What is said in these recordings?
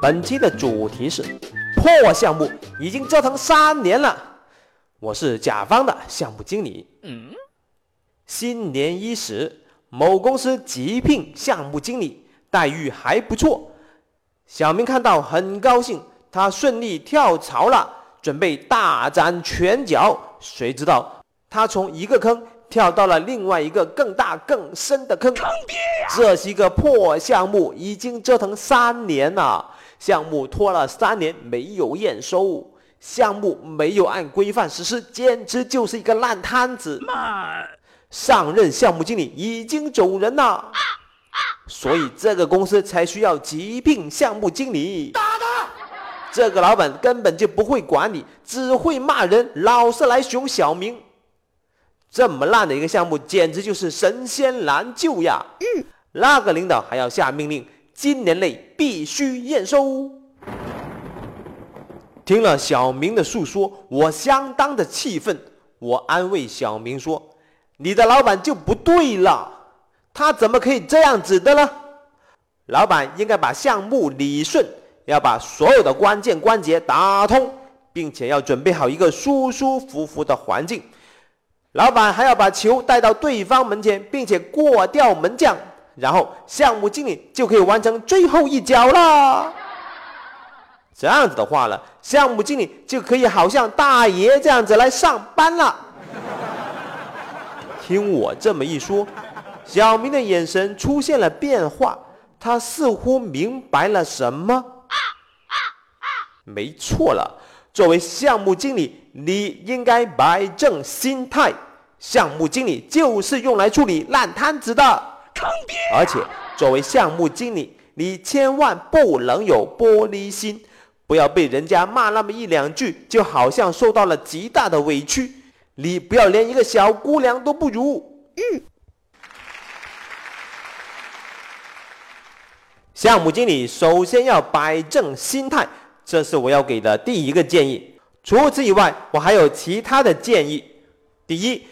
本期的主题是破项目，已经折腾三年了。我是甲方的项目经理。嗯，新年伊始，某公司急聘项目经理，待遇还不错。小明看到很高兴，他顺利跳槽了，准备大展拳脚。谁知道他从一个坑跳到了另外一个更大更深的坑。这是一个破项目，已经折腾三年了。项目拖了三年没有验收，项目没有按规范实施，简直就是一个烂摊子。上任项目经理已经走人了。所以这个公司才需要急聘项目经理。打他！这个老板根本就不会管理，只会骂人，老是来熊小明。这么烂的一个项目，简直就是神仙难救呀！嗯。那个领导还要下命令，今年内必须验收。听了小明的诉说，我相当的气愤。我安慰小明说：“你的老板就不对了。”他怎么可以这样子的呢？老板应该把项目理顺，要把所有的关键关节打通，并且要准备好一个舒舒服服的环境。老板还要把球带到对方门前，并且过掉门将，然后项目经理就可以完成最后一脚了。这样子的话呢，项目经理就可以好像大爷这样子来上班了。听我这么一说。小明的眼神出现了变化，他似乎明白了什么。没错了，作为项目经理，你应该摆正心态。项目经理就是用来处理烂摊子的。而且，作为项目经理，你千万不能有玻璃心，不要被人家骂那么一两句，就好像受到了极大的委屈。你不要连一个小姑娘都不如。嗯。项目经理首先要摆正心态，这是我要给的第一个建议。除此以外，我还有其他的建议。第一，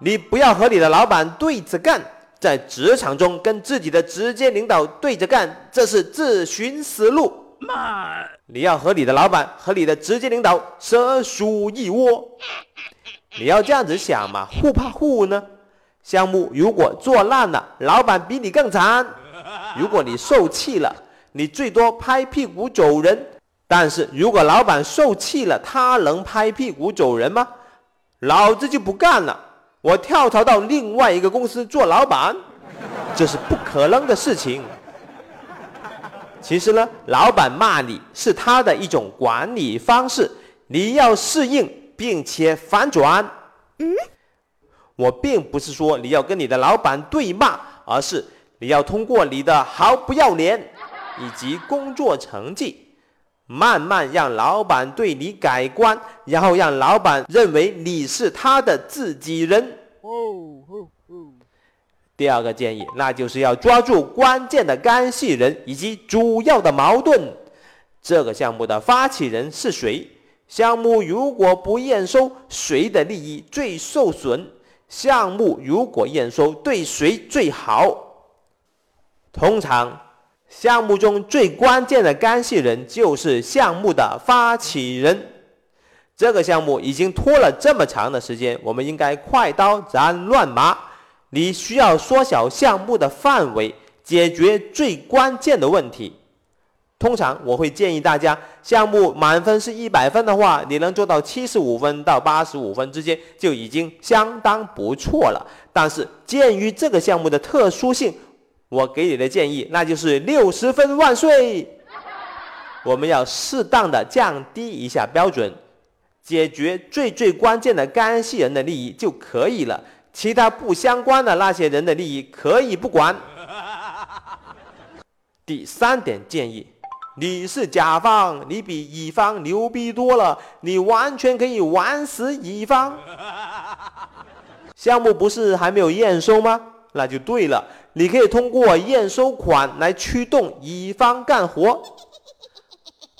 你不要和你的老板对着干，在职场中跟自己的直接领导对着干，这是自寻死路。妈，你要和你的老板和你的直接领导蛇鼠一窝。你要这样子想嘛，互怕互呢。项目如果做烂了，老板比你更惨。如果你受气了，你最多拍屁股走人；但是如果老板受气了，他能拍屁股走人吗？老子就不干了，我跳槽到另外一个公司做老板，这是不可能的事情。其实呢，老板骂你是他的一种管理方式，你要适应并且反转。嗯，我并不是说你要跟你的老板对骂，而是。你要通过你的毫不要脸以及工作成绩，慢慢让老板对你改观，然后让老板认为你是他的自己人。第二个建议，那就是要抓住关键的干系人以及主要的矛盾。这个项目的发起人是谁？项目如果不验收，谁的利益最受损？项目如果验收，对谁最好？通常，项目中最关键的干系人就是项目的发起人。这个项目已经拖了这么长的时间，我们应该快刀斩乱麻。你需要缩小项目的范围，解决最关键的问题。通常我会建议大家，项目满分是一百分的话，你能做到七十五分到八十五分之间就已经相当不错了。但是鉴于这个项目的特殊性，我给你的建议，那就是六十分万岁。我们要适当的降低一下标准，解决最最关键的干系人的利益就可以了，其他不相关的那些人的利益可以不管。第三点建议，你是甲方，你比乙方牛逼多了，你完全可以玩死乙方。项目不是还没有验收吗？那就对了。你可以通过验收款来驱动乙方干活。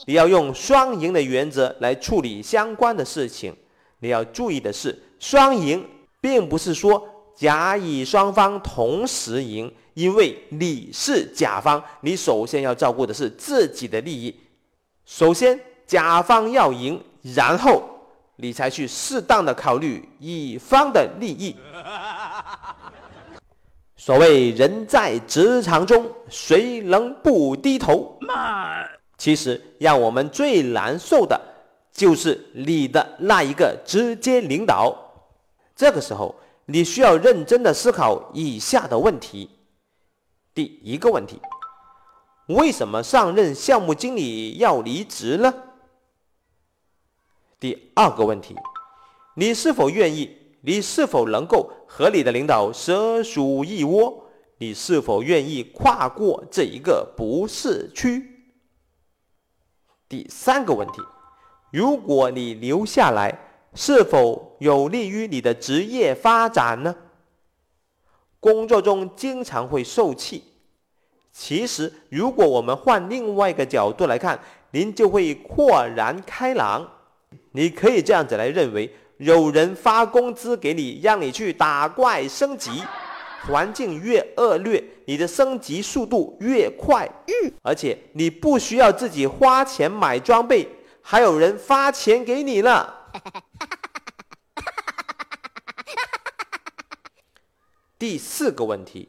你要用双赢的原则来处理相关的事情。你要注意的是，双赢并不是说甲乙双方同时赢，因为你是甲方，你首先要照顾的是自己的利益，首先，甲方要赢，然后你才去适当的考虑乙方的利益。所谓人在职场中，谁能不低头？其实让我们最难受的，就是你的那一个直接领导。这个时候，你需要认真的思考以下的问题：第一个问题。为什么上任项目经理要离职呢？第二个问题，你是否愿意？你是否能够和你的领导蛇鼠一窝？你是否愿意跨过这一个不适区？第三个问题，如果你留下来，是否有利于你的职业发展呢？工作中经常会受气。其实，如果我们换另外一个角度来看，您就会豁然开朗。你可以这样子来认为：有人发工资给你，让你去打怪升级，环境越恶劣，你的升级速度越快。而且你不需要自己花钱买装备，还有人发钱给你了。第四个问题。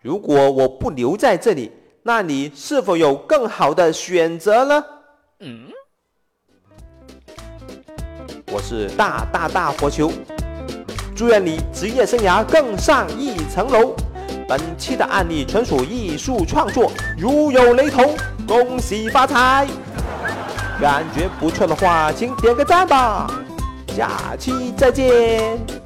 如果我不留在这里，那你是否有更好的选择呢？嗯，我是大大大火球，祝愿你职业生涯更上一层楼。本期的案例纯属艺术创作，如有雷同，恭喜发财。感觉不错的话，请点个赞吧。下期再见。